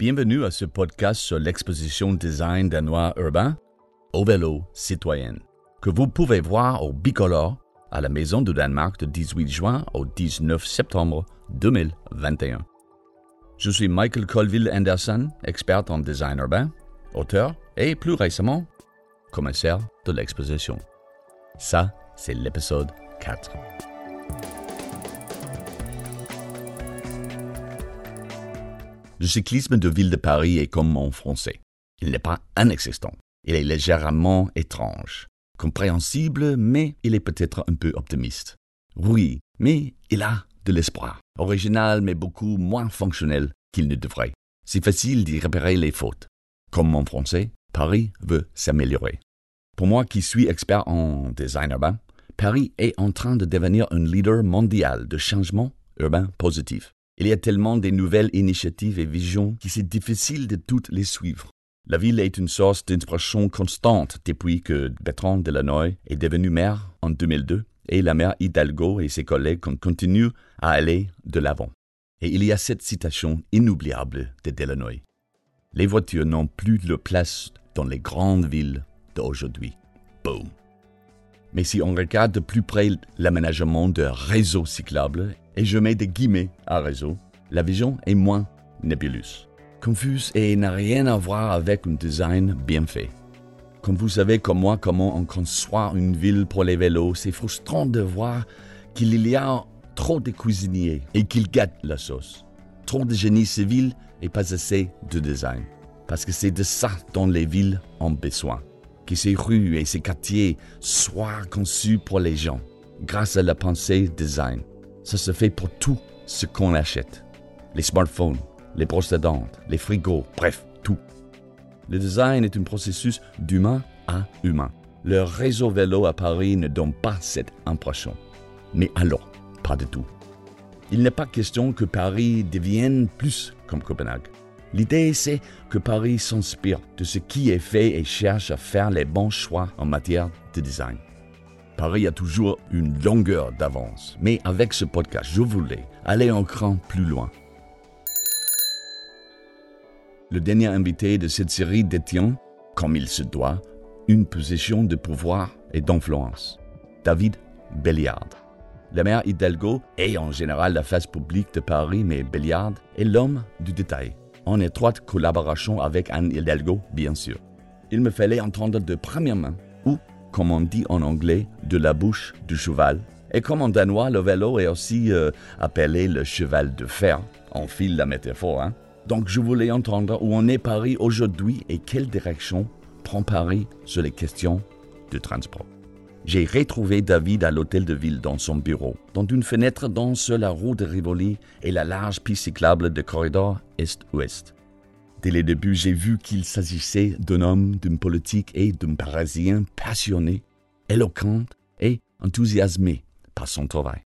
Bienvenue à ce podcast sur l'exposition design danois urbain au vélo citoyen que vous pouvez voir au Bicolore à la Maison du Danemark de 18 juin au 19 septembre 2021. Je suis Michael Colville Anderson, expert en design urbain, auteur et plus récemment, commissaire de l'exposition. Ça, c'est l'épisode 4. Le cyclisme de ville de Paris est comme mon français. Il n'est pas inexistant. Il est légèrement étrange, compréhensible, mais il est peut-être un peu optimiste. Oui, mais il a de l'espoir. Original, mais beaucoup moins fonctionnel qu'il ne devrait. C'est facile d'y repérer les fautes. Comme mon français, Paris veut s'améliorer. Pour moi qui suis expert en design urbain, Paris est en train de devenir un leader mondial de changement urbain positif. Il y a tellement de nouvelles initiatives et visions que c'est difficile de toutes les suivre. La ville est une source d'inspiration constante depuis que Bertrand Delanoy est devenu maire en 2002 et la maire Hidalgo et ses collègues continuent à aller de l'avant. Et il y a cette citation inoubliable de Delanoy. Les voitures n'ont plus de place dans les grandes villes d'aujourd'hui. Boom. Mais si on regarde de plus près l'aménagement de réseaux cyclables, et je mets des guillemets à réseau, la vision est moins nébuleuse, confuse et n'a rien à voir avec un design bien fait. Comme vous savez comme moi comment on conçoit une ville pour les vélos, c'est frustrant de voir qu'il y a trop de cuisiniers et qu'ils gâtent la sauce. Trop de génie civil et pas assez de design. Parce que c'est de ça dont les villes ont besoin que ces rues et ces quartiers soient conçus pour les gens, grâce à la pensée design. Ça se fait pour tout ce qu'on achète. Les smartphones, les brosses à dents, les frigos, bref, tout. Le design est un processus d'humain à humain. Le réseau vélo à Paris ne donne pas cette impression. Mais alors, pas du tout. Il n'est pas question que Paris devienne plus comme Copenhague. L'idée, c'est que Paris s'inspire de ce qui est fait et cherche à faire les bons choix en matière de design. Paris a toujours une longueur d'avance, mais avec ce podcast, je voulais aller un cran plus loin. Le dernier invité de cette série détient, comme il se doit, une position de pouvoir et d'influence. David Belliard. La maire Hidalgo est en général la face publique de Paris, mais Belliard est l'homme du détail en étroite collaboration avec Anne Hidalgo, bien sûr. Il me fallait entendre de première main, ou, comme on dit en anglais, de la bouche du cheval. Et comme en danois, le vélo est aussi euh, appelé le cheval de fer. On file la métaphore, hein. Donc je voulais entendre où on est Paris aujourd'hui et quelle direction prend Paris sur les questions de transport. J'ai retrouvé David à l'hôtel de ville dans son bureau. Dans une fenêtre sur la route de Rivoli et la large piste cyclable de corridor est-ouest. Dès le début, j'ai vu qu'il s'agissait d'un homme, d'un politique et d'un parisien passionné, éloquent et enthousiasmé par son travail.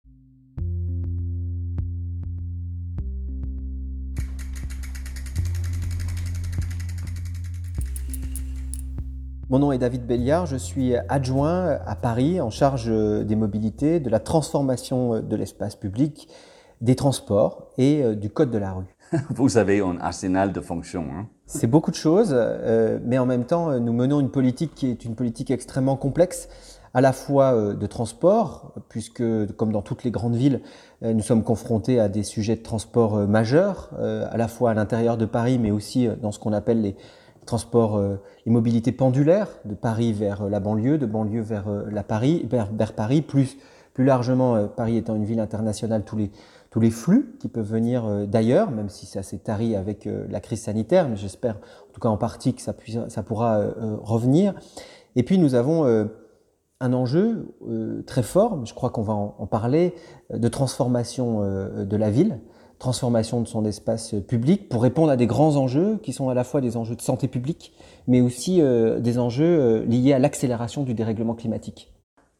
Mon nom est David Belliard, je suis adjoint à Paris en charge des mobilités, de la transformation de l'espace public, des transports et euh, du code de la rue. Vous avez un arsenal de fonctions. Hein C'est beaucoup de choses, euh, mais en même temps, nous menons une politique qui est une politique extrêmement complexe, à la fois euh, de transport, puisque comme dans toutes les grandes villes, nous sommes confrontés à des sujets de transport majeurs, à la fois à l'intérieur de Paris, mais aussi dans ce qu'on appelle les transports euh, et mobilités pendulaires de Paris vers euh, la banlieue, de banlieue vers euh, la Paris, vers, Paris, plus, plus largement Paris étant une ville internationale, tous les, tous les flux qui peuvent venir d'ailleurs, même si ça s'est tari avec la crise sanitaire, mais j'espère en tout cas en partie que ça, puisse, ça pourra revenir. Et puis nous avons un enjeu très fort, je crois qu'on va en, parler, de transformation de la ville transformation de son espace public pour répondre à des grands enjeux qui sont à la fois des enjeux de santé publique, mais aussi euh, des enjeux euh, liés à l'accélération du dérèglement climatique.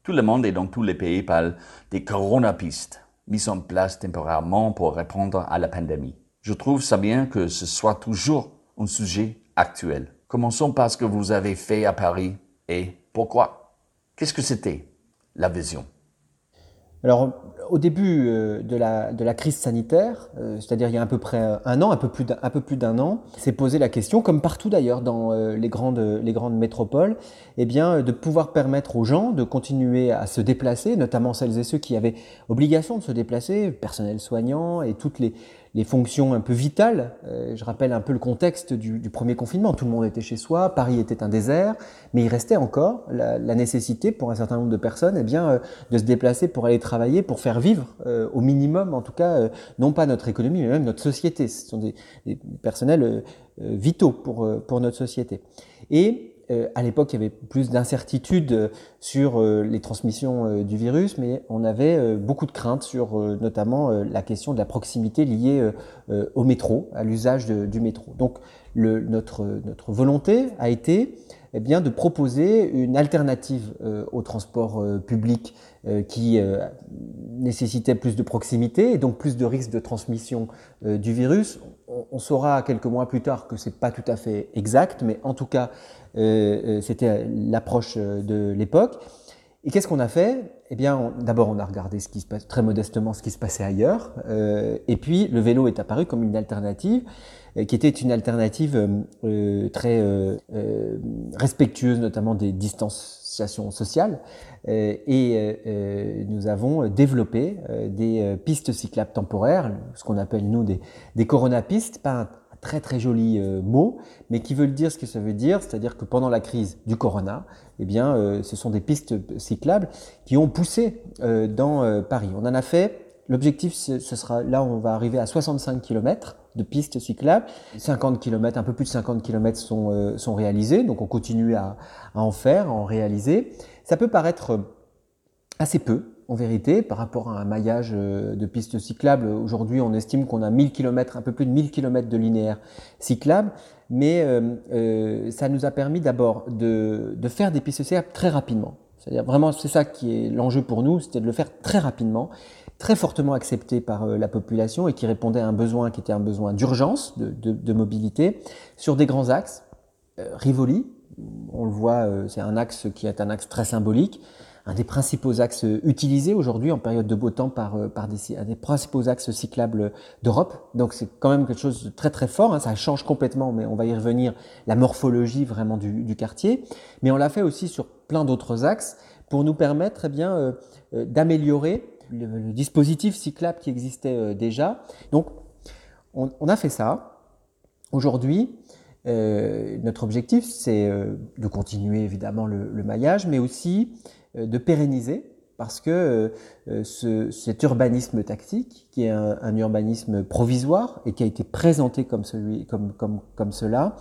Tout le monde et dans tous les pays parle des coronapistes mises en place temporairement pour répondre à la pandémie. Je trouve ça bien que ce soit toujours un sujet actuel. Commençons par ce que vous avez fait à Paris et pourquoi? Qu'est-ce que c'était la vision? Alors, au début euh, de la, crise sanitaire, euh, c'est-à-dire il y a à peu près un an, un peu plus d'un, an, s'est posé la question, comme partout d'ailleurs dans euh, les, grandes, les grandes métropoles, eh bien, de pouvoir permettre aux gens de continuer à se déplacer, notamment celles et ceux qui avaient obligation de se déplacer, personnel soignant et toutes les, les fonctions un peu vitales. Euh, je rappelle un peu le contexte du, du, premier confinement. Tout le monde était chez soi, Paris était un désert, mais il restait encore la, la nécessité pour un certain nombre de personnes eh bien, euh, de se déplacer pour aller travailler, pour faire vivre euh, au minimum, en tout cas, euh, non pas notre économie, mais même notre société. Ce sont des, des personnels euh, vitaux pour, pour notre société. Et euh, à l'époque, il y avait plus d'incertitudes euh, sur euh, les transmissions du virus, mais on avait beaucoup de craintes sur notamment la question de la proximité liée au métro, à l'usage du métro. Donc, notre, volonté a été eh bien, de proposer une alternative au transport public qui nécessitait plus de proximité et donc plus de risques de transmission du virus. On, on, saura quelques mois plus tard que c'est pas tout à fait exact, mais en tout cas, euh, euh, c'était l'approche euh, de l'époque. Et qu'est-ce qu'on a fait? Eh bien, d'abord, on a regardé très modestement ce qui se passait ailleurs. Euh, et puis, le vélo est apparu comme une alternative, euh, qui était une alternative euh, très respectueuse, notamment des distanciations sociales. et nous avons développé des pistes cyclables temporaires, ce qu'on appelle nous des, des coronapistes, très très joli euh, mot, mais qui veut dire ce que ça veut dire, c'est-à-dire que pendant la crise du corona, eh bien, euh, ce sont des pistes cyclables qui ont poussé euh, dans Paris. On en a fait. L'objectif, ce sera là, on va arriver à 65 km de pistes cyclables. 50 km, un peu plus de 50 km sont, réalisés, donc on continue à en faire, à en réaliser. Ça peut paraître assez peu, en vérité, par rapport à un maillage euh, de pistes cyclables. Aujourd'hui, on estime qu'on a 1000 km, un peu plus de 1000 km de linéaire cyclable, mais euh, euh, ça nous a permis d'abord de, faire des pistes cyclables très rapidement. C'est-à-dire vraiment, c'est ça qui est l'enjeu pour nous, c'était de le faire très rapidement, très fortement accepté par la population et qui répondait à un besoin qui était un besoin d'urgence, de, mobilité, sur des grands axes. Rivoli, on le voit, c'est un axe qui est un axe très symbolique un des principaux axes utilisés aujourd'hui en période de beau temps par, euh, par des, un des principaux axes cyclables d'Europe. Donc c'est quand même quelque chose de très très fort, hein. ça change complètement, mais on va y revenir, la morphologie vraiment du, quartier. Mais on l'a fait aussi sur plein d'autres axes pour nous permettre eh bien euh, euh, d'améliorer le, dispositif cyclable qui existait déjà. Donc on, a fait ça. Aujourd'hui, notre objectif, c'est de continuer évidemment le, maillage, mais aussi de pérenniser parce que euh, ce, cet urbanisme tactique, qui est un, un, urbanisme provisoire et qui a été présenté comme, celui, comme, comme, comme cela,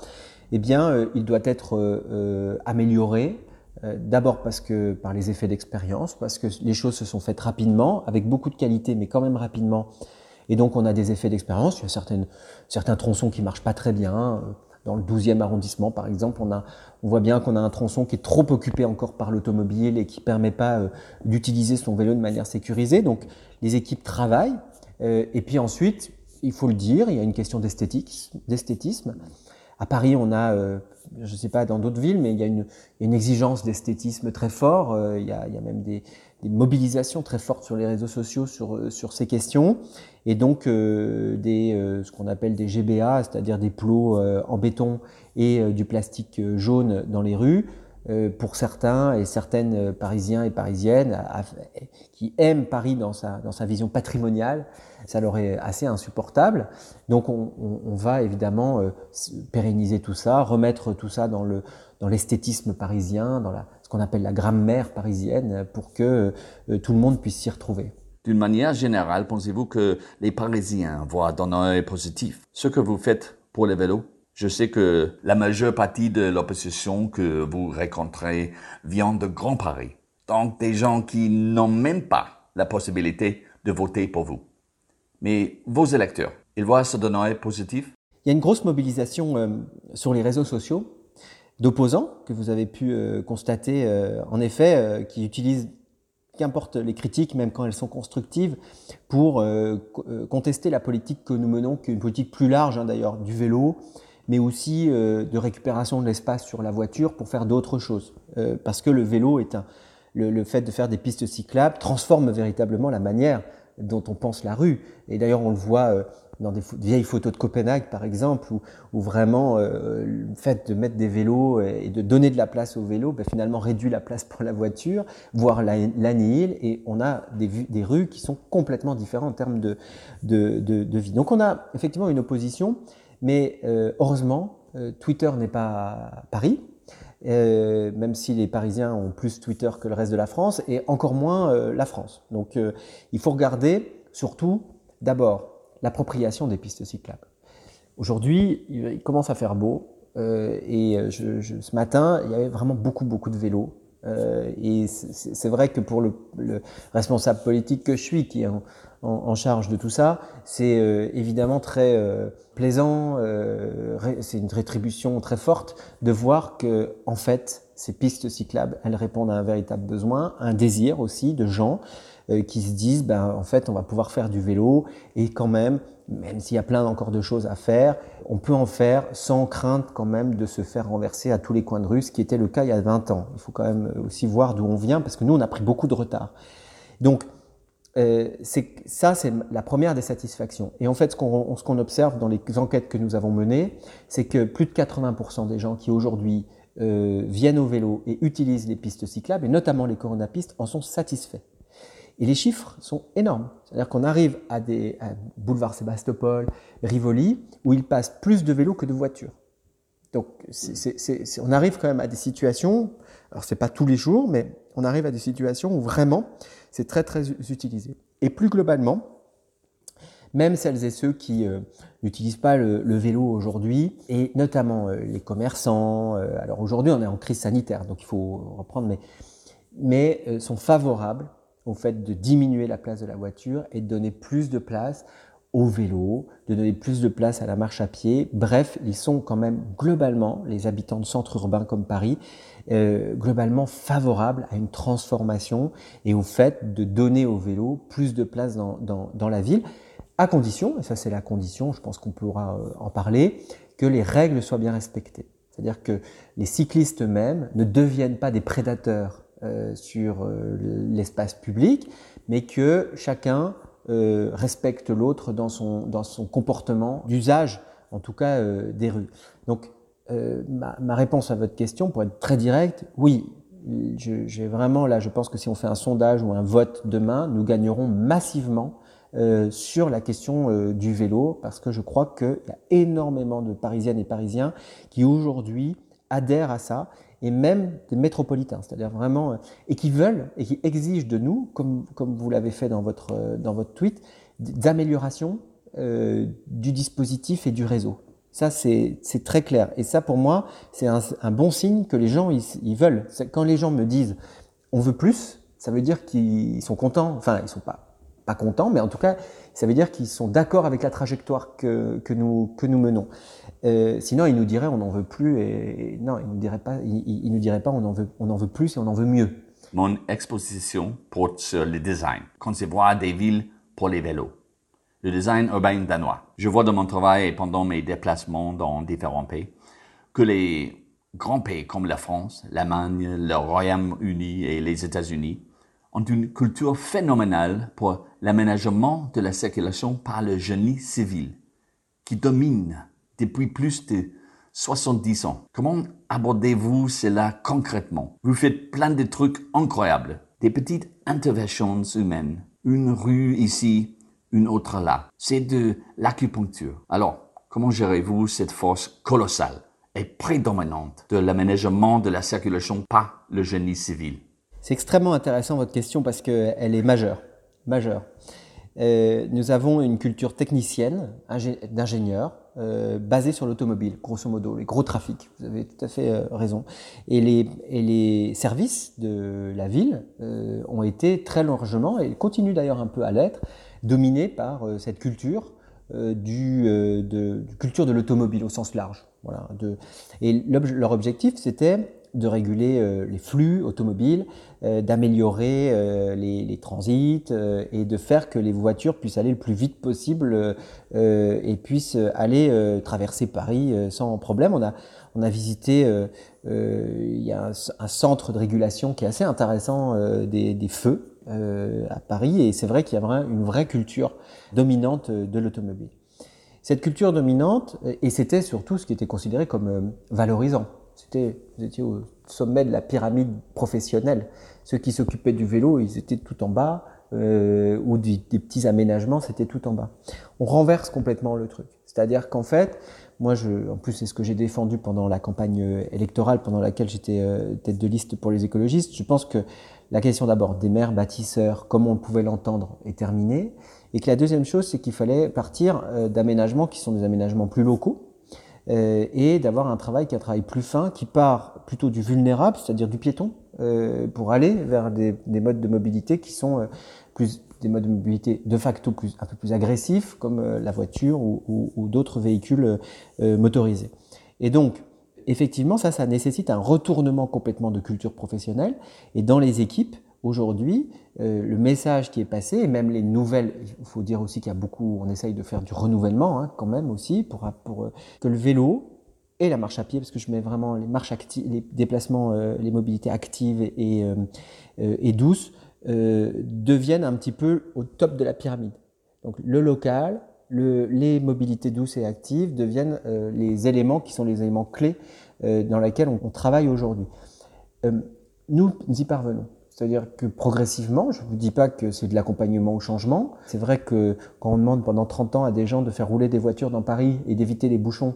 eh bien, euh, il doit être euh, amélioré. Euh, D'abord parce que par les effets d'expérience, parce que les choses se sont faites rapidement, avec beaucoup de qualité, mais quand même rapidement. Et donc on a des effets d'expérience. Il y a certaines, certains tronçons qui marchent pas très bien. Dans le 12e arrondissement, par exemple, on, a, on voit bien qu'on a un tronçon qui est trop occupé encore par l'automobile et qui ne permet pas euh, d'utiliser son vélo de manière sécurisée. Donc, les équipes travaillent. Euh, et puis ensuite, il faut le dire, il y a une question d'esthétisme. À Paris, on a, euh, je ne sais pas dans d'autres villes, mais il y a une, une exigence d'esthétisme très fort. Il, y a, il, y a, même des, des, mobilisations très fortes sur les réseaux sociaux sur, euh, sur ces questions. Et donc, euh, des, euh, ce qu'on appelle des GBA, c'est-à-dire des plots en béton et du plastique jaune dans les rues, pour certains et certaines parisiens et parisiennes qui aiment Paris dans sa, dans sa vision patrimoniale, ça leur est assez insupportable. Donc on, va évidemment pérenniser tout ça, remettre tout ça dans le dans l'esthétisme parisien, dans la, qu'on appelle la grammaire parisienne, pour que euh, tout le monde puisse s'y retrouver. D'une manière générale, pensez-vous que les Parisiens voient d'un œil positif ce que vous faites pour les vélos? Je sais que la majeure partie de l'opposition que vous rencontrez vient de Grand Paris, donc des gens qui n'ont même pas la possibilité de voter pour vous. Mais vos électeurs, ils voient ça d'un œil positif? Il y a une grosse mobilisation euh, sur les réseaux sociaux d'opposants que vous avez pu euh, constater, euh, en effet, euh, qui utilisent qu'importe les critiques, même quand elles sont constructives, pour contester la politique que nous menons, qui est une politique plus large hein, d'ailleurs, du vélo, mais aussi de récupération de l'espace sur la voiture pour faire d'autres choses. Parce que le vélo est un, le, fait de faire des pistes cyclables transforme véritablement la manière dont on pense la rue. Et d'ailleurs, on le voit dans des vieilles photos de Copenhague, par exemple, où, vraiment euh, le fait de mettre des vélos et de donner de la place aux vélos, ben, finalement réduit la place pour la voiture, voire l'annihile, et on a des, des, rues qui sont complètement différentes en termes de, de, de, vie. Donc on a effectivement une opposition, mais euh, heureusement, Twitter n'est pas Paris, euh, même si les Parisiens ont plus Twitter que le reste de la France, et encore moins euh, la France. Donc euh, il faut regarder surtout d'abord l'appropriation des pistes cyclables. Aujourd'hui, il commence à faire beau, et ce matin, il y avait vraiment beaucoup, beaucoup de vélos. et c'est vrai que pour le, responsable politique que je suis, qui est en, charge de tout ça. C'est euh, évidemment très euh, plaisant, euh, c'est une rétribution très forte de voir que, en fait, ces pistes cyclables, elles répondent à un véritable besoin, un désir aussi de gens qui se disent, ben, en fait, on va pouvoir faire du vélo et quand même, même s'il y a plein encore de choses à faire, on peut en faire sans crainte quand même de se faire renverser à tous les coins de rue, ce qui était le cas il y a 20 ans. Il faut quand même aussi voir d'où on vient parce que nous, on a pris beaucoup de retard. Donc, euh, ça, c'est la première des satisfactions. Et en fait, ce qu'on observe dans les enquêtes que nous avons menées, c'est que plus de 80% des gens qui aujourd'hui euh, viennent au vélo et utilisent les pistes cyclables, et notamment les coronapistes, en sont satisfaits. Et les chiffres sont énormes. C'est-à-dire qu'on arrive à des boulevards Sébastopol, Rivoli, où il passe plus de vélos que de voitures. Donc, on arrive quand même à des situations, alors c'est pas tous les jours, mais on arrive à des situations où vraiment c'est très très utilisé. Et plus globalement, même celles et ceux qui euh, n'utilisent pas le, vélo aujourd'hui, et notamment euh, les commerçants, euh, alors aujourd'hui on est en crise sanitaire, donc il faut reprendre, mais, mais sont favorables au fait de diminuer la place de la voiture et de donner plus de place au vélo, de donner plus de place à la marche à pied. Bref, ils sont quand même globalement, les habitants de centres urbains comme Paris, euh, globalement favorables à une transformation et au fait de donner au vélo plus de place dans, dans, dans la ville, à condition, et ça c'est la condition, je pense qu'on pourra euh, en parler, que les règles soient bien respectées. C'est-à-dire que les cyclistes eux-mêmes ne deviennent pas des prédateurs euh, sur euh, l'espace public, mais que chacun euh, respecte l'autre dans son, dans son comportement d'usage, en tout cas euh, des rues. Donc, ma, ma, réponse à votre question, pour être très directe, oui, j'ai vraiment là, je pense que si on fait un sondage ou un vote demain, nous gagnerons massivement euh, sur la question euh, du vélo, parce que je crois qu'il y a énormément de Parisiennes et Parisiens qui aujourd'hui adhèrent à ça et même des métropolitains, c'est-à-dire vraiment, euh, et qui veulent et qui exigent de nous, comme, comme vous l'avez fait dans votre, euh, dans votre tweet, d'amélioration euh, du dispositif et du réseau. Ça, c'est très clair. Et ça, pour moi, c'est un, bon signe que les gens, ils, ils veulent. Quand les gens me disent, on veut plus, ça veut dire qu'ils sont contents. Enfin, ils sont pas pas contents, mais en tout cas, ça veut dire qu'ils sont d'accord avec la trajectoire que, que, nous, que nous menons. Euh, sinon, ils nous diraient on n'en veut plus et, non, ils nous diraient pas, ils, nous diraient pas on en veut, on en veut plus et on en veut mieux. Mon exposition porte sur le design, concevoir des villes pour les vélos. Le design urbain danois. Je vois dans mon travail et pendant mes déplacements dans différents pays que les grands pays comme la France, l'Allemagne, le Royaume-Uni et les États-Unis ont une culture phénoménale pour l'aménagement de la circulation par le génie civil, qui domine depuis plus de 70 ans. Comment abordez-vous cela concrètement? Vous faites plein de trucs incroyables, des petites interventions humaines, une rue ici, une autre là. C'est de l'acupuncture. Alors, comment gérez-vous cette force colossale et prédominante de l'aménagement de la circulation par le génie civil? C'est extrêmement intéressant votre question parce qu'elle est majeure. Majeure. Euh, nous avons une culture technicienne d'ingénieurs euh, basée sur l'automobile, grosso modo, les gros trafics. Vous avez tout à fait euh, raison. Et les, et les services de la ville euh, ont été très largement, et continuent d'ailleurs un peu à l'être, dominés par cette culture du, de, culture de l'automobile au sens large. Voilà, et leur objectif, c'était de réguler les flux automobiles, d'améliorer les, transits et de faire que les voitures puissent aller le plus vite possible et puissent aller traverser Paris sans problème. On a, on a visité, il y a un, centre de régulation qui est assez intéressant des, des, feux à Paris et c'est vrai qu'il y a une vraie culture dominante de l'automobile. Cette culture dominante, et c'était surtout ce qui était considéré comme euh, valorisant. C'était, vous étiez au sommet de la pyramide professionnelle. Ceux qui s'occupaient du vélo, ils étaient tout en bas, euh, ou des, petits aménagements, c'était tout en bas. On renverse complètement le truc. C'est-à-dire qu'en fait, moi, je, en plus, c'est ce que j'ai défendu pendant la campagne euh, électorale, pendant laquelle j'étais tête de liste pour les écologistes. Je pense que la question d'abord des maires bâtisseurs, comme on pouvait l'entendre, est terminée. Et que la deuxième chose, c'est qu'il fallait partir euh, d'aménagements qui sont des aménagements plus locaux euh, et d'avoir un travail qui est un travail plus fin, qui part plutôt du vulnérable, c'est-à-dire du piéton, euh, pour aller vers des, modes de mobilité qui sont plus des modes de mobilité de facto un peu plus agressifs, comme la voiture ou, ou d'autres véhicules motorisés. Et donc, effectivement, ça, ça nécessite un retournement complètement de culture professionnelle. Et dans les équipes, Aujourd'hui, euh, le message qui est passé, et même les nouvelles, il faut dire aussi qu'il y a beaucoup, on essaye de faire du renouvellement hein, quand même aussi, pour, euh, que le vélo et la marche à pied, parce que je mets vraiment les marches actives, les déplacements, euh, les mobilités actives et, douces, deviennent un petit peu au top de la pyramide. Donc le local, le, les mobilités douces et actives deviennent les éléments qui sont les éléments clés dans lesquels on, travaille aujourd'hui. nous y parvenons. C'est-à-dire que progressivement, je ne vous dis pas que c'est de l'accompagnement au changement. C'est vrai que quand on demande pendant 30 ans à des gens de faire rouler des voitures dans Paris et d'éviter les bouchons,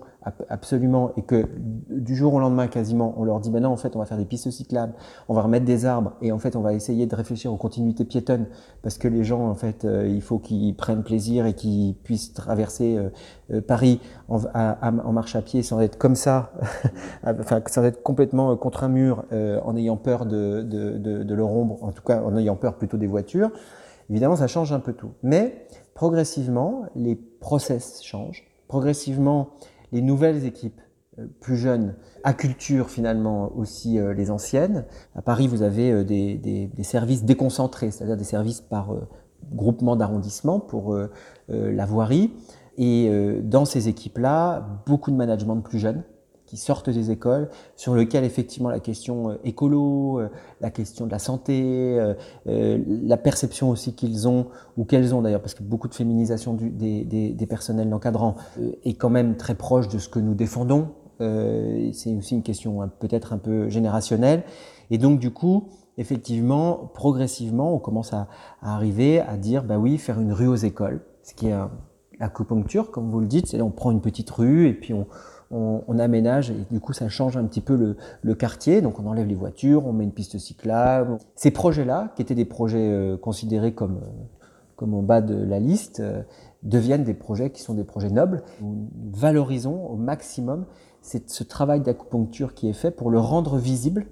absolument, et que du jour au lendemain quasiment, on leur dit maintenant en fait on va faire des pistes cyclables, on va remettre des arbres et en fait on va essayer de réfléchir aux continuités piétonnes parce que les gens en fait euh, il faut qu'ils prennent plaisir et qu'ils puissent traverser euh, euh, Paris en, marche à pied sans être comme ça, enfin sans être complètement contre un mur en ayant peur de, de, de, de leur ombre, en tout cas en ayant peur plutôt des voitures. Évidemment ça change un peu tout, mais progressivement les process changent, progressivement les nouvelles équipes euh, plus jeunes acculturent finalement aussi euh, les anciennes. À Paris, vous avez euh, des, services déconcentrés, c'est-à-dire des services par groupement d'arrondissement pour la voirie. Et dans ces équipes-là, beaucoup de management de plus jeunes qui sortent des écoles, sur lequel effectivement la question euh, écolo, euh, la question de la santé, euh, la perception aussi qu'ils ont, ou qu'elles ont d'ailleurs, parce que beaucoup de féminisation des, des, personnels encadrants est quand même très proche de ce que nous défendons. C'est aussi une question peut-être un peu générationnelle. Et donc du coup, effectivement, progressivement, on commence à, à, arriver à dire, bah oui, faire une rue aux écoles, ce qui est l'acupuncture, comme vous le dites, c'est on prend une petite rue et puis on on, aménage et du coup ça change un petit peu le, quartier. Donc on enlève les voitures, on met une piste cyclable. Ces projets-là, qui étaient des projets euh, considérés comme, euh, comme au bas de la liste, euh, deviennent des projets qui sont des projets nobles. Nous valorisons au maximum ce travail d'acupuncture qui est fait pour le rendre visible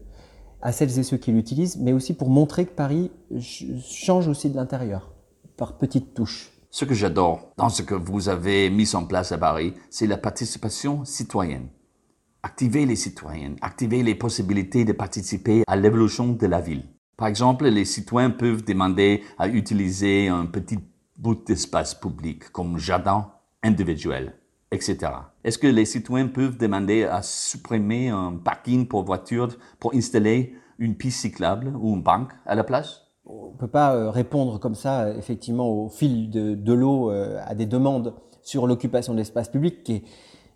à celles et ceux qui l'utilisent, mais aussi pour montrer que Paris change aussi de l'intérieur, par petites touches. Ce que j'adore dans ce que vous avez mis en place à Paris, c'est la participation citoyenne. Activer les citoyens, activer les possibilités de participer à l'évolution de la ville. Par exemple, les citoyens peuvent demander à utiliser un petit bout d'espace public comme jardin individuel, etc. Est-ce que les citoyens peuvent demander à supprimer un parking pour voitures pour installer une piste cyclable ou une banque à la place? On ne peut pas euh, répondre comme ça, effectivement, au fil de, l'eau euh, à des demandes sur l'occupation de l'espace public, qui est,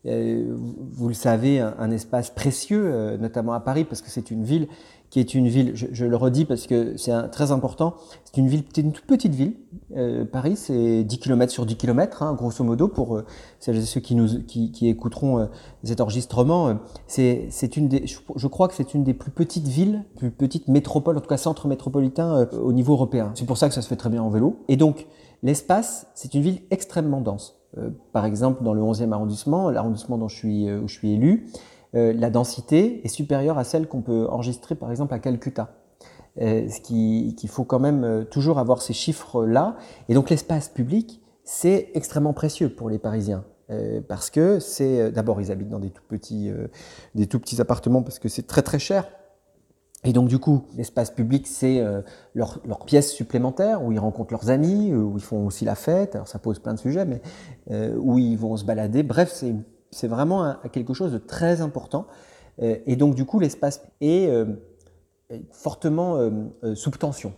euh, vous le savez, un espace précieux, notamment à Paris, parce que c'est une ville qui est une ville, je, le redis parce que c'est très important, c'est une ville, une toute petite ville. Euh, Paris, c'est 10 km sur 10 km, hein, grosso modo, pour euh, celles et ceux qui, nous, qui, qui écouteront euh, cet enregistrement. Euh, c'est une des, je, crois que c'est une des plus petites villes, plus petites métropoles, en tout cas centre métropolitain au niveau européen. C'est pour ça que ça se fait très bien en vélo. Et donc, l'espace, c'est une ville extrêmement dense. par exemple, dans le 11e arrondissement, l'arrondissement dont je suis, où je suis élu, euh, la densité est supérieure à celle qu'on peut enregistrer par exemple à Calcutta. Euh, ce qu'il faut quand même euh, toujours avoir ces chiffres-là. Et donc l'espace public, c'est extrêmement précieux pour les Parisiens. parce que c'est d'abord ils habitent dans des tout petits des tout petits appartements parce que c'est très très cher Et donc du coup, l'espace public, c'est euh, leur, leur, pièce supplémentaire où ils rencontrent leurs amis, où ils font aussi la fête. Alors ça pose plein de sujets, mais euh, où ils vont se balader. Bref, c'est vraiment un, quelque chose de très important. Euh, et donc du coup, l'espace est fortement sous tension.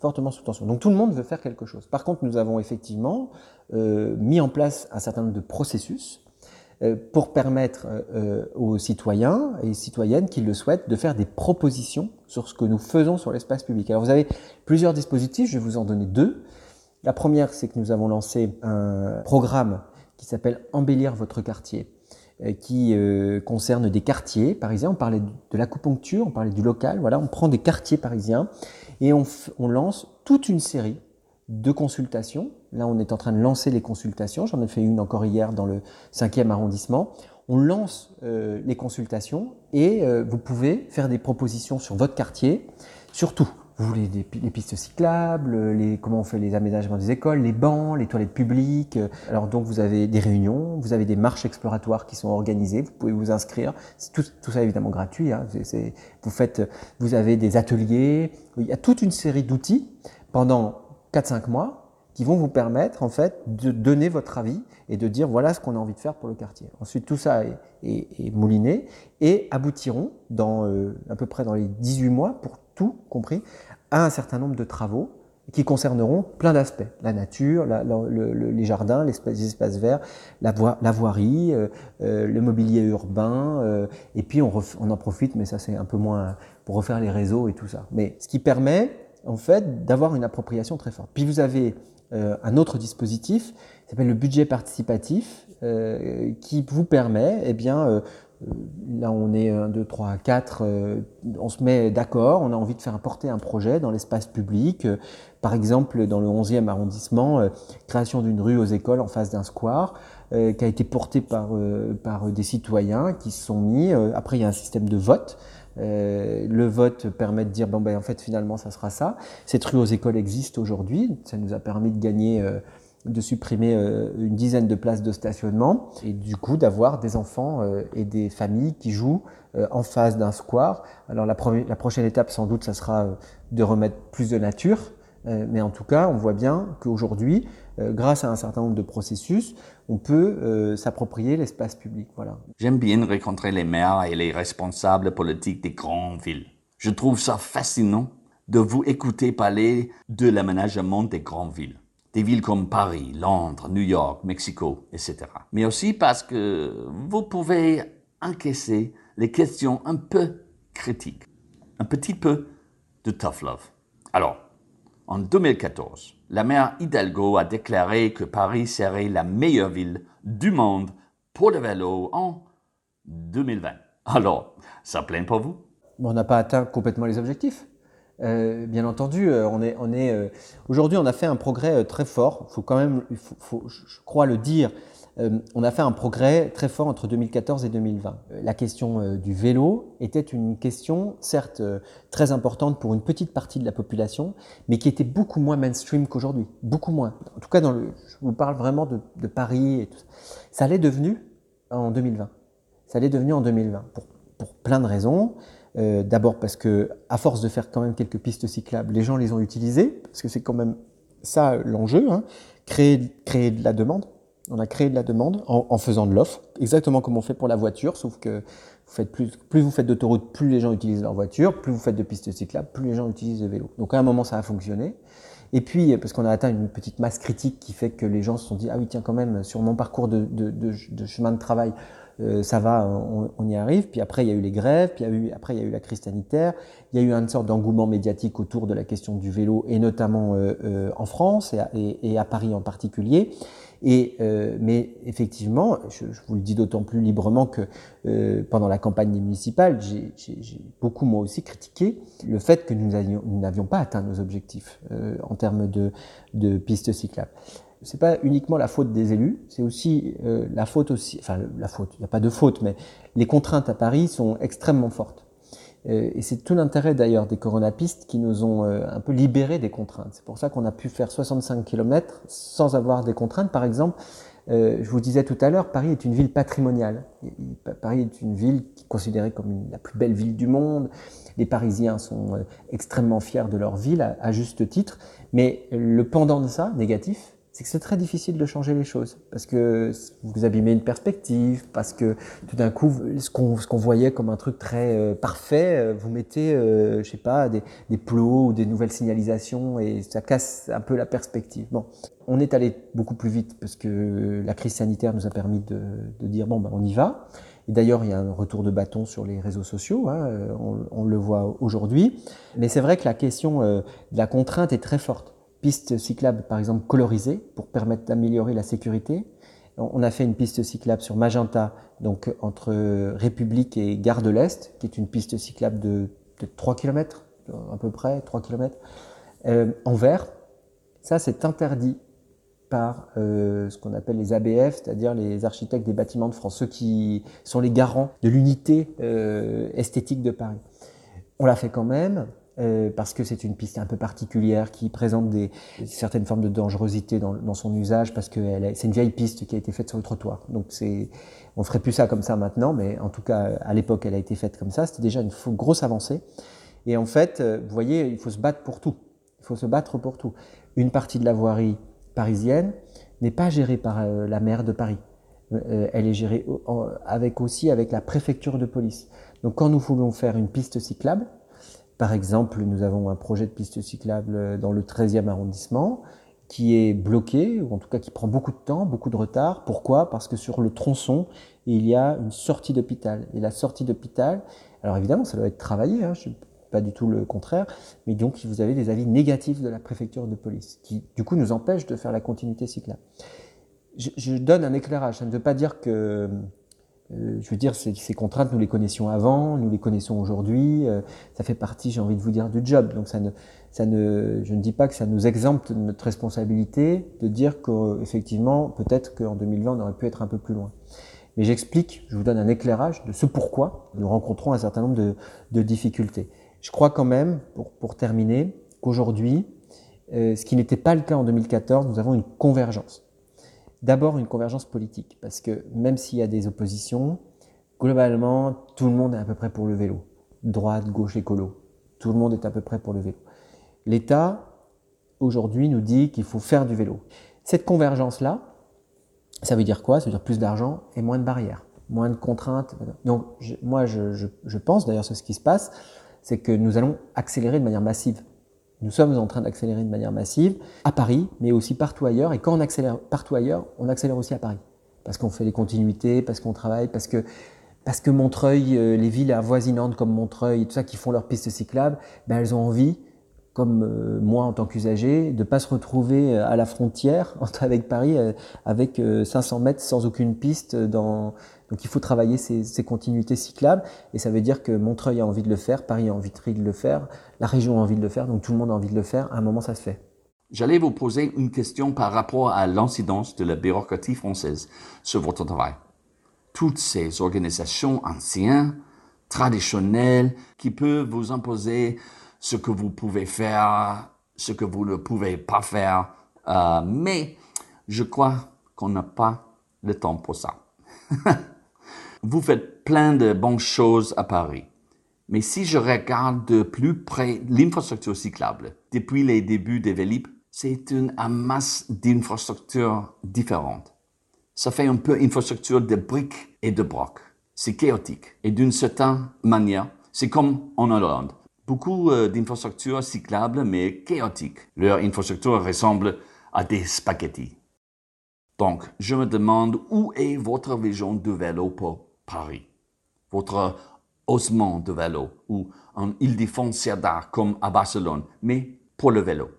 Fortement sous tension. Donc tout le monde veut faire quelque chose. Par contre, nous avons effectivement mis en place un certain nombre de processus euh, pour permettre euh, euh, aux citoyens et citoyennes qui le souhaitent de faire des propositions sur ce que nous faisons sur l'espace public. Alors vous avez plusieurs dispositifs, je vais vous en donner deux. La première, c'est que nous avons lancé un programme qui s'appelle Embellir votre quartier, qui concerne des quartiers parisiens. On parlait de l'acupuncture, on parlait du local. On prend des quartiers parisiens et on, lance toute une série de consultations. Là, on est en train de lancer les consultations. J'en ai fait une encore hier dans le 5e arrondissement. On lance euh, les consultations et euh, vous pouvez faire des propositions sur votre quartier, surtout. Vous voulez des, les pistes cyclables, les, comment on fait les aménagements des écoles, les bancs, les toilettes publiques. Alors donc vous avez des réunions, vous avez des marches exploratoires qui sont organisées, vous pouvez vous inscrire. Tout, tout, ça évidemment gratuit. Hein. vous, faites, vous avez des ateliers, il y a toute une série d'outils pendant 4-5 mois qui vont vous permettre en fait de donner votre avis et de dire voilà ce qu'on a envie de faire pour le quartier. Ensuite tout ça est, mouliné et aboutiront dans euh, à peu près dans les 18 mois pour tout compris à un certain nombre de travaux qui concerneront plein d'aspects la nature, les jardins, les espaces verts, la, la voirie, euh, euh, le mobilier urbain et puis on, on en profite mais ça c'est un peu moins pour refaire les réseaux et tout ça. Mais ce qui permet en fait, d'avoir une appropriation très forte. Puis vous avez euh, un autre dispositif qui s'appelle le budget participatif, euh, qui vous permet, eh bien, euh, là on est 1, 2, 3, 4, on se met d'accord, on a envie de faire porter un projet dans l'espace public, par exemple dans le 11e arrondissement, création d'une rue aux écoles en face d'un square, qui a été porté par, par des citoyens qui se sont mis, après il y a un système de vote, euh, le vote permet de dire bon ben en fait finalement ça sera ça. Cette rue aux écoles existe aujourd'hui. Ça nous a permis de gagner, euh, de supprimer euh, une dizaine de places de stationnement et du coup d'avoir des enfants et des familles qui jouent en face d'un square. Alors la, la, prochaine étape sans doute ça sera de remettre plus de nature. mais en tout cas, on voit bien qu'aujourd'hui, grâce à un certain nombre de processus, on peut euh, s'approprier l'espace public. Voilà. J'aime bien rencontrer les maires et les responsables politiques des grandes villes. Je trouve ça fascinant de vous écouter parler de l'aménagement des grandes villes. Des villes comme Paris, Londres, New York, Mexico, etc. Mais aussi parce que vous pouvez encaisser les questions un peu critiques, un petit peu de tough love. Alors, en 2014, la maire Hidalgo a déclaré que Paris serait la meilleure ville du monde pour le vélo en 2020. Alors, ça plaît pour vous? On n'a pas atteint complètement les objectifs. Euh, bien entendu, euh, on est, euh, aujourd'hui, on a fait un progrès très fort. Faut quand même, je crois le dire, on a fait un progrès très fort entre 2014 et 2020. Euh, la question du vélo était une question, certes, très importante pour une petite partie de la population, mais qui était beaucoup moins mainstream qu'aujourd'hui. Beaucoup moins. En tout cas, je vous parle vraiment de, Paris et tout ça. Ça l'est devenu en 2020. Ça l'est devenu en 2020 pour, pour plein de raisons. D'abord parce que, à force de faire quand même quelques pistes cyclables, les gens les ont utilisées, parce que c'est quand même ça l'enjeu, hein, créer, créer de la demande. On a créé de la demande en, faisant de l'offre, exactement comme on fait pour la voiture, sauf que vous faites plus, plus vous faites d'autoroutes, plus les gens utilisent leur voiture, plus vous faites de pistes cyclables, plus les gens utilisent le vélo. Donc à un moment, ça a fonctionné. Et puis, parce qu'on a atteint une petite masse critique qui fait que les gens se sont dit, ah oui, tiens, quand même, sur mon parcours de, de, de, chemin de travail, euh, ça va, on, y arrive. Puis après, il y a eu les grèves, puis il y a eu, après, il y a eu la crise sanitaire, il y a eu une sorte d'engouement médiatique autour de la question du vélo, et notamment euh, euh, en France et, et, à Paris en particulier. Et, euh, mais effectivement, je, je, vous le dis d'autant plus librement que euh, pendant la campagne municipale, j'ai beaucoup moi aussi critiqué le fait que nous n'avions pas atteint nos objectifs euh, en termes de, de pistes cyclables c'est pas uniquement la faute des élus, c'est aussi euh, la faute aussi, enfin la faute, il n'y a pas de faute, mais les contraintes à Paris sont extrêmement fortes. Euh, et c'est tout l'intérêt d'ailleurs des coronapistes qui nous ont euh, un peu libérés des contraintes. C'est pour ça qu'on a pu faire 65 km sans avoir des contraintes. Par exemple, Euh, je vous disais tout à l'heure, Paris est une ville patrimoniale. Paris est une ville considérée comme la plus belle ville du monde. Les Parisiens sont euh, extrêmement fiers de leur ville, à juste titre. Mais le pendant de ça, négatif, c'est que c'est très difficile de changer les choses parce que vous abîmez une perspective, parce que tout d'un coup, ce qu'on voyait comme un truc très euh, parfait, euh, vous mettez, euh, je sais pas, des, plots ou des nouvelles signalisations et ça casse un peu la perspective. Bon, on est allé beaucoup plus vite parce que la crise sanitaire nous a permis de, dire bon, ben, on y va. Et d'ailleurs, il y a un retour de bâton sur les réseaux sociaux, hein, on, on, le voit aujourd'hui. Mais c'est vrai que la question de la contrainte est très forte piste cyclable, par exemple, colorisée pour permettre d'améliorer la sécurité. On a fait une piste cyclable sur Magenta, donc entre République et Gare de l'Est, qui est une piste cyclable de, 3 km, à peu près, 3 km, euh, en vert. Ça, c'est interdit par euh, ce qu'on appelle les ABF, c'est-à-dire les architectes des bâtiments de France, ceux qui sont les garants de l'unité euh, esthétique de Paris. On l'a fait quand même, euh, parce que c'est une piste un peu particulière qui présente des, certaines formes de dangerosité dans, dans son usage parce que c'est une vieille piste qui a été faite sur le trottoir. Donc c'est, on ferait plus ça comme ça maintenant, mais en tout cas à l'époque elle a été faite comme ça. C'était déjà une grosse avancée. Et en fait, euh, vous voyez, il faut se battre pour tout. Il faut se battre pour tout. Une partie de la voirie parisienne n'est pas gérée par euh, la maire de Paris. elle est gérée avec aussi avec la préfecture de police. Donc quand nous voulons faire une piste cyclable, par exemple, nous avons un projet de piste cyclable dans le 13e arrondissement qui est bloqué, ou en tout cas qui prend beaucoup de temps, beaucoup de retard. Pourquoi? Parce que sur le tronçon, il y a une sortie d'hôpital. Et la sortie d'hôpital, alors évidemment, ça doit être travaillé, hein, je pas du tout le contraire, mais donc vous avez des avis négatifs de la préfecture de police, qui du coup nous empêchent de faire la continuité cyclable. Je, je donne un éclairage, ça ne veut pas dire que euh, je veux dire, ces, ces, contraintes, nous les connaissions avant, nous les connaissons aujourd'hui. Euh, ça fait partie, j'ai envie de vous dire, du job. Donc, ça ne, ça ne, je ne dis pas que ça nous exempte de notre responsabilité de dire qu'effectivement, peut-être qu'en 2020, on aurait pu être un peu plus loin. Mais j'explique, je vous donne un éclairage de ce pourquoi nous rencontrons un certain nombre de, de difficultés. Je crois quand même, pour, pour terminer, qu'aujourd'hui, euh, ce qui n'était pas le cas en 2014, nous avons une convergence. D'abord une convergence politique, parce que même s'il y a des oppositions, globalement, tout le monde est à peu près pour le vélo. Droite, gauche, écolo. Tout le monde est à peu près pour le vélo. L'État, aujourd'hui, nous dit qu'il faut faire du vélo. Cette convergence-là, ça veut dire quoi? Ça veut dire plus d'argent et moins de barrières, moins de contraintes. Donc, moi, je, je pense, d'ailleurs, c'est ce qui se passe, c'est que nous allons accélérer de manière massive nous sommes en train d'accélérer de manière massive à Paris, mais aussi partout ailleurs. Et quand on accélère partout ailleurs, on accélère aussi à Paris. Parce qu'on fait des continuités, parce qu'on travaille, parce que, Montreuil, euh, les villes avoisinantes comme Montreuil tout ça qui font leurs pistes cyclables, ben elles ont envie, comme euh, moi en tant qu'usager, de pas se retrouver euh, à la frontière avec Paris avec 500 mètres sans aucune piste donc il faut travailler ces, continuités cyclables et ça veut dire que Montreuil a envie de le faire, Paris a envie de le faire, la région a envie de le faire, donc tout le monde a envie de le faire. À un moment, ça se fait. J'allais vous poser une question par rapport à l'incidence de la bureaucratie française sur votre travail. Toutes ces organisations anciennes, traditionnelles, qui peuvent vous imposer ce que vous pouvez faire, ce que vous ne pouvez pas faire, euh, mais je crois qu'on n'a pas le temps pour ça. vous faites plein de bonnes choses à Paris. Mais si je regarde de plus près l'infrastructure cyclable, depuis les débuts des Vélib, c'est une masse d'infrastructures différentes. Ça fait un peu infrastructure de briques et de brocs. C'est chaotique. Et d'une certaine manière, c'est comme en Hollande. Beaucoup euh, d'infrastructures cyclables, mais chaotiques. Leur infrastructure ressemble à des spaghettis. Donc, je me demande où est votre vision du vélo pour Paris, votre osement de vélo ou en Ile-de-France comme à Barcelone, mais pour le vélo.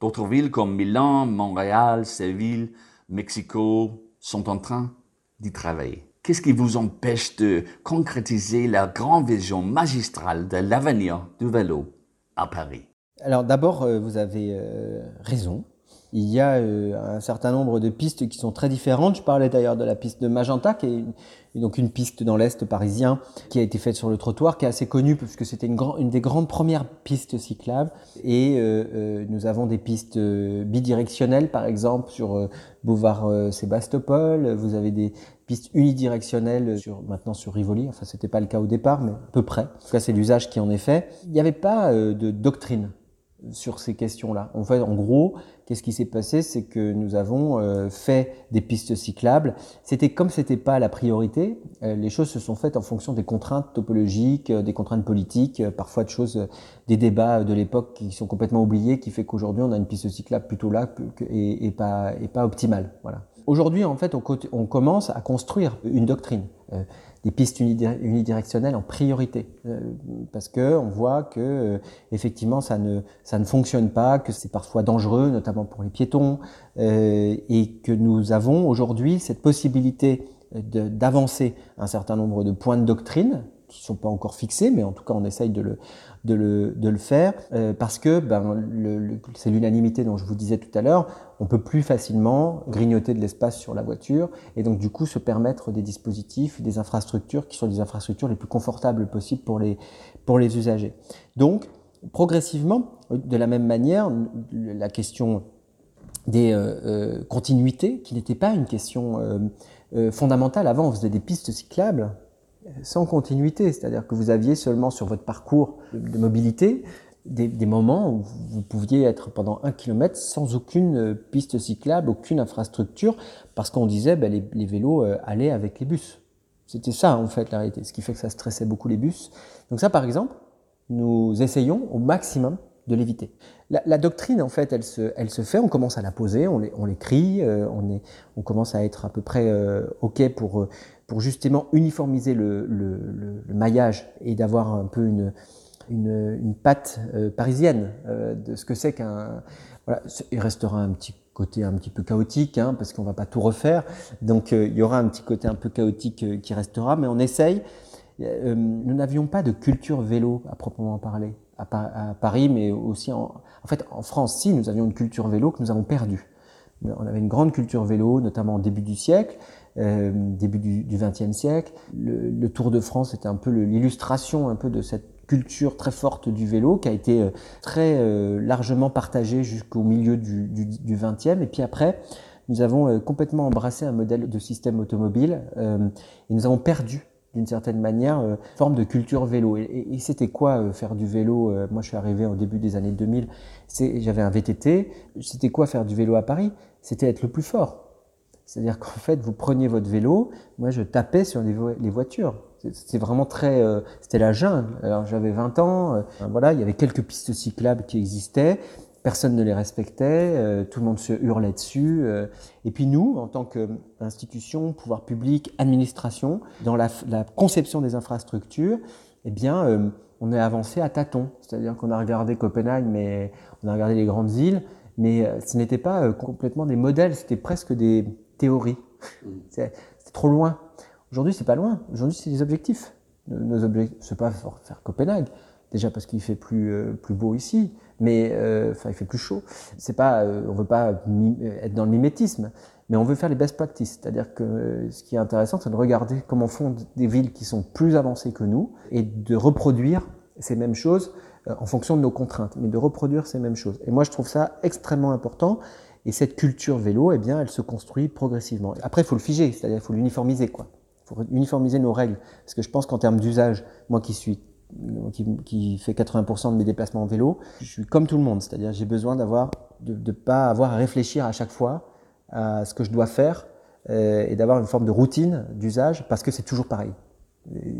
D'autres villes comme Milan, Montréal, Séville, Mexico sont en train d'y travailler. Qu'est-ce qui vous empêche de concrétiser la grande vision magistrale de l'avenir du vélo à Paris? Alors d'abord, euh, vous avez euh, raison. Il y a un certain nombre de pistes qui sont très différentes. Je parlais d'ailleurs de la piste de Magenta, qui est donc une piste dans l'est parisien qui a été faite sur le trottoir, qui est assez connue parce que c'était une, une, des grandes premières pistes cyclables. Et euh, euh, nous avons des pistes euh, bidirectionnelles, par exemple sur Boulevard Sébastopol. Vous avez des pistes unidirectionnelles sur, maintenant sur Rivoli. Enfin, c'était pas le cas au départ, mais à peu près. En tout cas, c'est l'usage qui en est fait. Il n'y avait pas de doctrine sur ces questions-là. En fait, en gros, qu'est-ce qui s'est passé? C'est que nous avons euh, fait des pistes cyclables. C'était comme c'était pas la priorité, euh, les choses se sont faites en fonction des contraintes topologiques, euh, des contraintes politiques, parfois de choses, des débats de l'époque qui sont complètement oubliés, qui fait qu'aujourd'hui on a une piste cyclable plutôt là et, pas, et pas optimale. Voilà. Aujourd'hui, en fait, on, commence à construire une doctrine des pistes unidirectionnelles en priorité euh, parce que on voit que euh, effectivement ça ne ça ne fonctionne pas, que c'est parfois dangereux, notamment pour les piétons, euh, et que nous avons aujourd'hui cette possibilité d'avancer un certain nombre de points de doctrine qui sont pas encore fixés, mais en tout cas on essaye de le, de le, faire, euh, parce que ben, le, c'est l'unanimité dont je vous disais tout à l'heure, on peut plus facilement grignoter de l'espace sur la voiture, et donc du coup se permettre des dispositifs, des infrastructures qui sont les infrastructures les plus confortables possibles pour les, pour les usagers. Donc, progressivement, de la même manière, la question des euh, euh continuités, qui n'était pas une question fondamentale. Avant, on faisait des pistes cyclables, sans continuité, c'est-à-dire que vous aviez seulement sur votre parcours de mobilité des, moments où vous pouviez être pendant un kilomètre sans aucune piste cyclable, aucune infrastructure, parce qu'on disait ben, les, vélos euh, allaient avec les bus. C'était ça en fait la réalité, ce qui fait que ça stressait beaucoup les bus. Donc ça par exemple, nous essayons au maximum de l'éviter. La, doctrine, en fait, elle se, fait, on commence à la poser, on l'écrit, euh, on, commence à être à peu près euh, OK pour, pour justement uniformiser le, maillage et d'avoir un peu une, une, patte euh, parisienne euh, de ce que c'est qu'un. Voilà, il restera un petit côté un petit peu chaotique, hein, parce qu'on va pas tout refaire. Donc euh, il y aura un petit côté un peu chaotique qui restera, mais on essaye. nous n'avions pas de culture vélo à proprement parler à, Paris, mais aussi en fait en France. Si nous avions une culture vélo que nous avons perdue. On avait une grande culture vélo, notamment au début du siècle, euh, début du XXe siècle. Le, le, Tour de France était un peu l'illustration un peu de cette culture très forte du vélo qui a été euh, très euh, largement partagée jusqu'au milieu du, du, du 20e. Et puis après, nous avons euh, complètement embrassé un modèle de système automobile euh, et nous avons perdu d'une certaine manière, euh, forme de culture vélo. Et, et, et c'était quoi euh, faire du vélo euh, Moi, je suis arrivé au début des années 2000, j'avais un VTT. C'était quoi faire du vélo à Paris? C'était être le plus fort. C'est-à-dire qu'en fait, vous preniez votre vélo, moi je tapais sur les, vo les voitures. C'était vraiment très, euh, c'était la jungle. Alors j'avais 20 ans, euh, voilà, il y avait quelques pistes cyclables qui existaient, personne ne les respectait, euh, tout le monde se hurlait dessus. et puis nous, en tant qu'institution, pouvoir public, administration, dans la, conception des infrastructures, eh bien, on est avancé à tâtons. C'est-à-dire qu'on a regardé Copenhague, mais on a regardé les grandes îles, mais ce n'était pas complètement des modèles, c'était presque des théorie. Mm. C'est trop loin. Aujourd'hui, c'est pas loin. Aujourd'hui, c'est des objectifs. Nos objectifs, c'est pas faire Copenhague, déjà parce qu'il fait plus euh, plus beau ici, mais euh, enfin il fait plus chaud. C'est pas, euh, on veut pas être dans le mimétisme, mais on veut faire les best practices. C'est-à-dire que ce qui est intéressant, c'est de regarder comment font des villes qui sont plus avancées que nous et de reproduire ces mêmes choses en fonction de nos contraintes, mais de reproduire ces mêmes choses. Et moi, je trouve ça extrêmement important. Et cette culture vélo, eh bien, elle se construit progressivement. Après, il faut le figer, c'est-à-dire il faut l'uniformiser, quoi. Il faut uniformiser nos règles. Parce que je pense qu'en termes d'usage, moi qui suis qui, qui fait 80% de mes déplacements en vélo, je suis comme tout le monde, c'est-à-dire j'ai besoin d'avoir de ne pas avoir à réfléchir à chaque fois à ce que je dois faire euh, et d'avoir une forme de routine d'usage parce que c'est toujours pareil.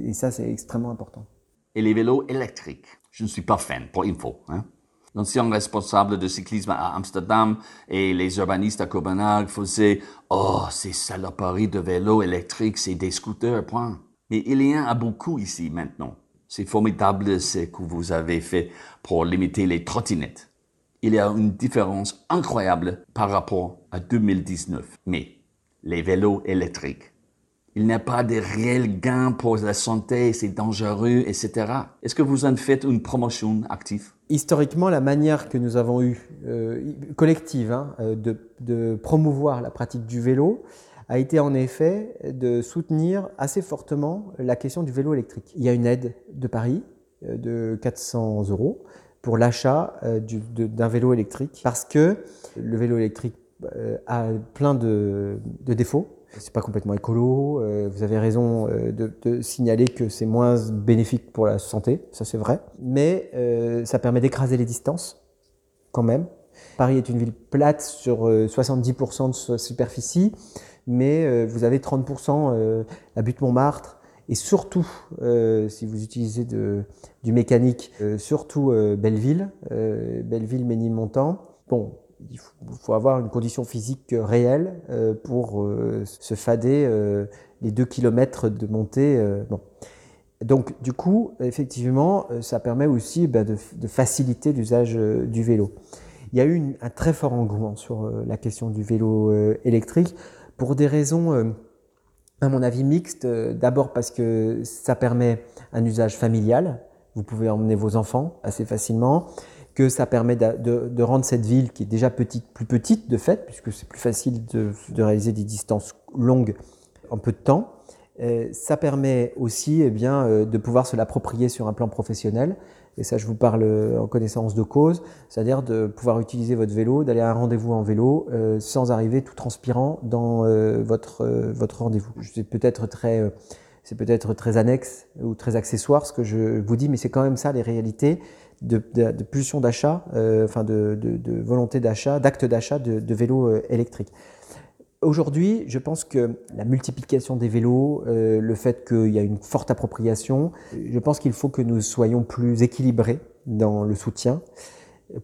Et, ça, c'est extrêmement important. Et les vélos électriques Je ne suis pas fan, pour info. Hein L'ancien responsable de cyclisme à Amsterdam et les urbanistes à Copenhague faisaient Oh, ces saloperies de vélos électriques, c'est des scooters, point. Mais il y en a beaucoup ici maintenant. C'est formidable ce que vous avez fait pour limiter les trottinettes. Il y a une différence incroyable par rapport à 2019. Mais les vélos électriques, il n'y a pas de réels gains pour la santé, c'est dangereux, etc. Est-ce que vous en faites une promotion active? Historiquement, la manière que nous avons eue, euh, collective, hein, euh, de, promouvoir la pratique du vélo, a été en effet de soutenir assez fortement la question du vélo électrique. Il y a une aide de Paris euh, de 400 euros pour l'achat d'un vélo électrique parce que le vélo électrique a plein de défauts c'est pas complètement écolo. Euh, vous avez raison euh, de, signaler que c'est moins bénéfique pour la santé, ça c'est vrai. Mais euh, ça permet d'écraser les distances, quand même. Paris est une ville plate sur 70% de sa superficie, mais vous avez 30% la butte Montmartre. Et surtout, si vous utilisez de, du mécanique, surtout Belleville, Belleville, Ménilmontant. Bon, il faut, avoir une condition physique réelle euh, pour euh, se fader euh, les deux kilomètres de montée. Donc, du coup, effectivement, ça permet aussi bah, de, faciliter l'usage du vélo. Il y a eu un très fort engouement sur la question du vélo électrique pour des raisons, à mon avis, mixtes. D'abord parce que ça permet un usage familial. Vous pouvez emmener vos enfants assez facilement que ça permet de, rendre cette ville qui est déjà petite plus petite de fait, puisque c'est plus facile de, réaliser des distances longues en peu de temps. Euh, ça permet aussi eh bien, euh, de pouvoir se l'approprier sur un plan professionnel. Et ça, je vous parle euh, en connaissance de cause, c'est-à-dire de pouvoir utiliser votre vélo, d'aller à un rendez-vous en vélo sans arriver tout transpirant dans votre, votre rendez-vous. C'est peut-être très c'est peut-être très annexe ou très accessoire ce que je vous dis, mais c'est quand même ça les réalités de, pulsion d'achat, euh, enfin de, volonté d'achat, d'acte d'achat de, vélos euh, électriques. Aujourd'hui, je pense que la multiplication des vélos, euh, le fait qu'il y a une forte appropriation, je pense qu'il faut que nous soyons plus équilibrés dans le soutien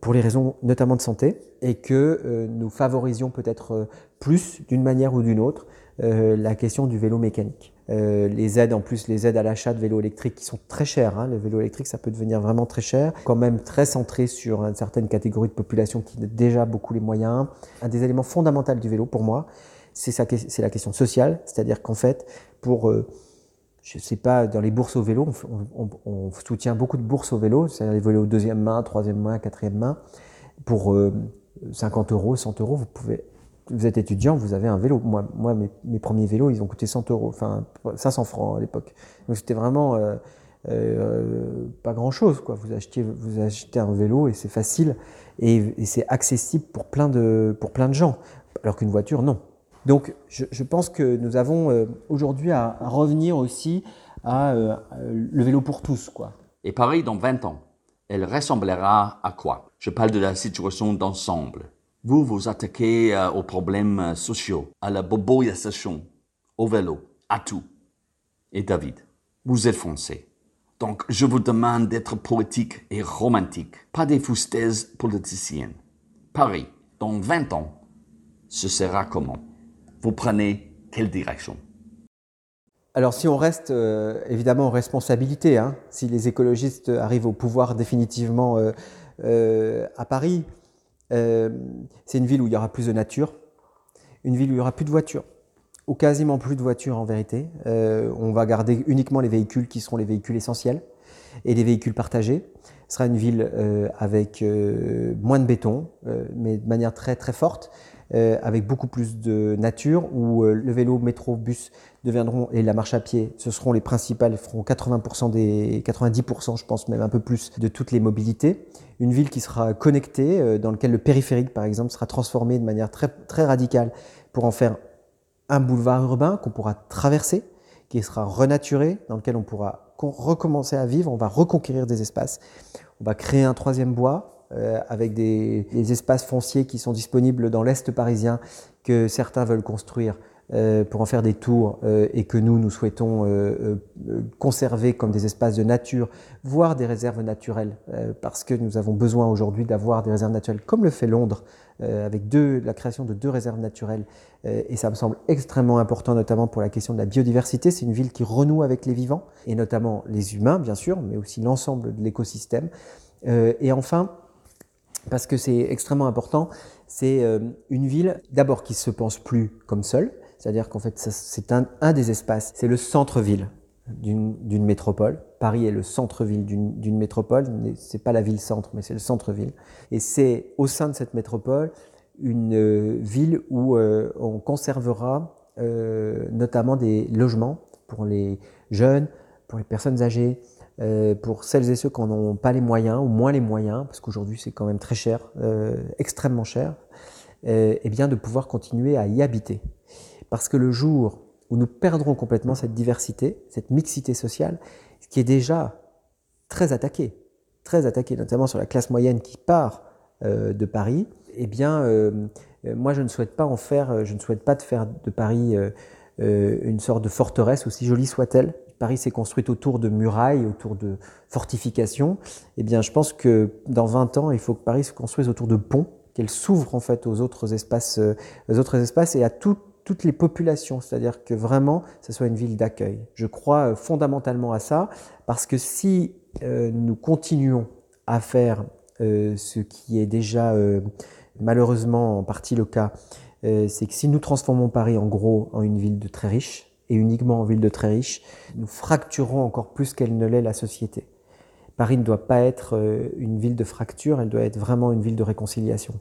pour les raisons notamment de santé et que nous favorisions peut-être plus d'une manière ou d'une autre la question du vélo mécanique. Euh, les aides, en plus, les aides à l'achat de vélos électriques qui sont très chères. Hein. Les vélos électriques, ça peut devenir vraiment très cher. Quand même très centré sur une certaine catégorie de population qui a déjà beaucoup les moyens. Un des éléments fondamentaux du vélo, pour moi, c'est la question sociale. C'est-à-dire qu'en fait, pour, euh, je sais pas, dans les bourses au vélo, on, soutient beaucoup de bourses au vélo, c'est-à-dire les vélos deuxième main, troisième main, quatrième main. Pour 50 euh, euros, 100 euros, vous pouvez vous êtes étudiant, vous avez un vélo. Moi, moi mes, premiers vélos, ils ont coûté 100 euros, enfin 500 francs à l'époque. Donc c'était vraiment euh, euh, pas grand chose. Quoi. Vous, achetez, vous achetez un vélo et c'est facile et, c'est accessible pour plein, de, pour plein de gens, alors qu'une voiture, non. Donc je, pense que nous avons euh, aujourd'hui à, revenir aussi à le vélo pour tous. Quoi. Et Paris, dans 20 ans, elle ressemblera à quoi? Je parle de la situation d'ensemble vous vous attaquez euh, aux problèmes euh, sociaux, à la boboisation, au vélo, à tout. Et David, vous êtes français. Donc je vous demande d'être poétique et romantique, pas des foustaises politiciennes. Paris, dans 20 ans, ce sera comment? Vous prenez quelle direction? Alors si on reste euh, évidemment en responsabilité, hein, si les écologistes arrivent au pouvoir définitivement à Paris, euh, c'est une ville où il y aura plus de nature, une ville où il y aura plus de voitures, ou quasiment plus de voitures en vérité. Euh, on va garder uniquement les véhicules qui seront les véhicules essentiels et les véhicules partagés. Ce sera une ville euh, avec moins de béton, mais de manière très très forte, avec beaucoup plus de nature, où le vélo, métro, bus deviendront, et la marche à pied, ce seront les principales, feront 80% des, 90%, je pense même un peu plus, de toutes les mobilités. Une ville qui sera connectée, euh, dans laquelle le périphérique, par exemple, sera transformé de manière très radicale pour en faire un boulevard urbain qu'on pourra traverser, qui sera renaturé, dans lequel on pourra recommencer à vivre, on va reconquérir des espaces. On va créer un troisième bois, euh, avec des, espaces fonciers qui sont disponibles dans l'Est parisien que certains veulent construire euh, pour en faire des tours euh, et que nous, nous souhaitons conserver comme des espaces de nature, voire des réserves naturelles, parce que nous avons besoin aujourd'hui d'avoir des réserves naturelles, comme le fait Londres, avec la création de deux réserves naturelles. et ça me semble extrêmement important, notamment pour la question de la biodiversité. C'est une ville qui renoue avec les vivants, et notamment les humains, bien sûr, mais aussi l'ensemble de l'écosystème. et enfin, parce que c'est extrêmement important, c'est une ville d'abord qui se pense plus comme seule, C'est-à-dire qu'en fait, c'est un, des espaces, c'est le centre-ville d'une métropole. Paris est le centre-ville d'une métropole, c'est pas la ville-centre, mais c'est le centre-ville. Et c'est au sein de cette métropole une euh, ville où euh, on conservera euh, notamment des logements pour les jeunes, pour les personnes âgées, pour celles et ceux qui n'ont pas les moyens ou moins les moyens, parce qu'aujourd'hui c'est quand même très cher, extrêmement cher, et bien de pouvoir continuer à y habiter. Parce que le jour où nous perdrons complètement cette diversité, cette mixité sociale, qui est déjà très attaqué, très attaqué, notamment sur la classe moyenne qui part euh, de Paris, eh bien, euh, moi, je ne souhaite pas en faire, je ne souhaite pas de faire de Paris euh, une sorte de forteresse, aussi jolie soit-elle. Paris s'est construite autour de murailles, autour de fortifications. Eh bien, je pense que dans 20 ans, il faut que Paris se construise autour de ponts, qu'elle s'ouvre en fait aux autres espaces, aux autres espaces et à tout toutes les populations, c'est-à-dire que vraiment, ce soit une ville d'accueil. Je crois euh, fondamentalement à ça, parce que si euh, nous continuons à faire euh, ce qui est déjà malheureusement en partie le cas, c'est que si nous transformons Paris en gros en une ville de très riches, et uniquement en ville de très riches, nous fracturons encore plus qu'elle ne l'est la société. Paris ne doit pas être une ville de fracture, elle doit être vraiment une ville de réconciliation.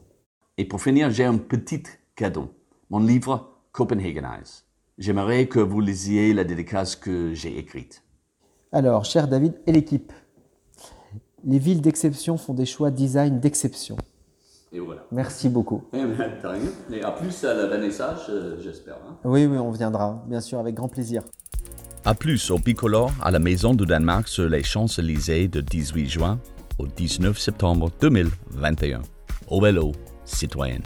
Et pour finir, j'ai un petit cadeau. Mon livre Copenhagenize. J'aimerais que vous lisiez la dédicace que j'ai écrite. Alors, cher David et l'équipe, les villes d'exception font des choix design d'exception. Et voilà. Merci beaucoup. Eh ben, et à plus à la vernissage, euh, j'espère. Hein. Oui, oui, on viendra, bien sûr, avec grand plaisir. À plus au Piccolo, à la Maison du Danemark sur les Champs-Élysées de 18 juin au 19 septembre 2021. Au vélo, citoyenne.